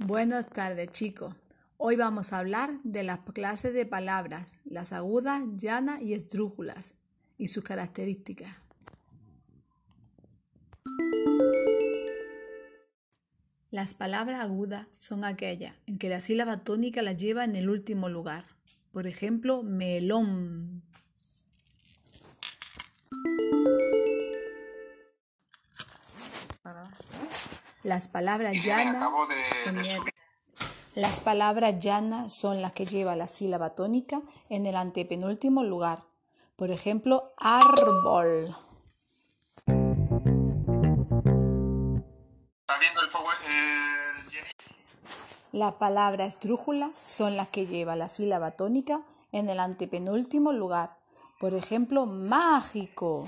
Buenas tardes, chicos. Hoy vamos a hablar de las clases de palabras, las agudas, llanas y esdrújulas, y sus características. Las palabras agudas son aquellas en que la sílaba tónica la lleva en el último lugar. Por ejemplo, melón. Las palabras llanas. Las palabras llanas son las que lleva la sílaba tónica en el antepenúltimo lugar. Por ejemplo, árbol. Las palabras esdrújulas son las que lleva la sílaba tónica en el antepenúltimo lugar. Por ejemplo, mágico.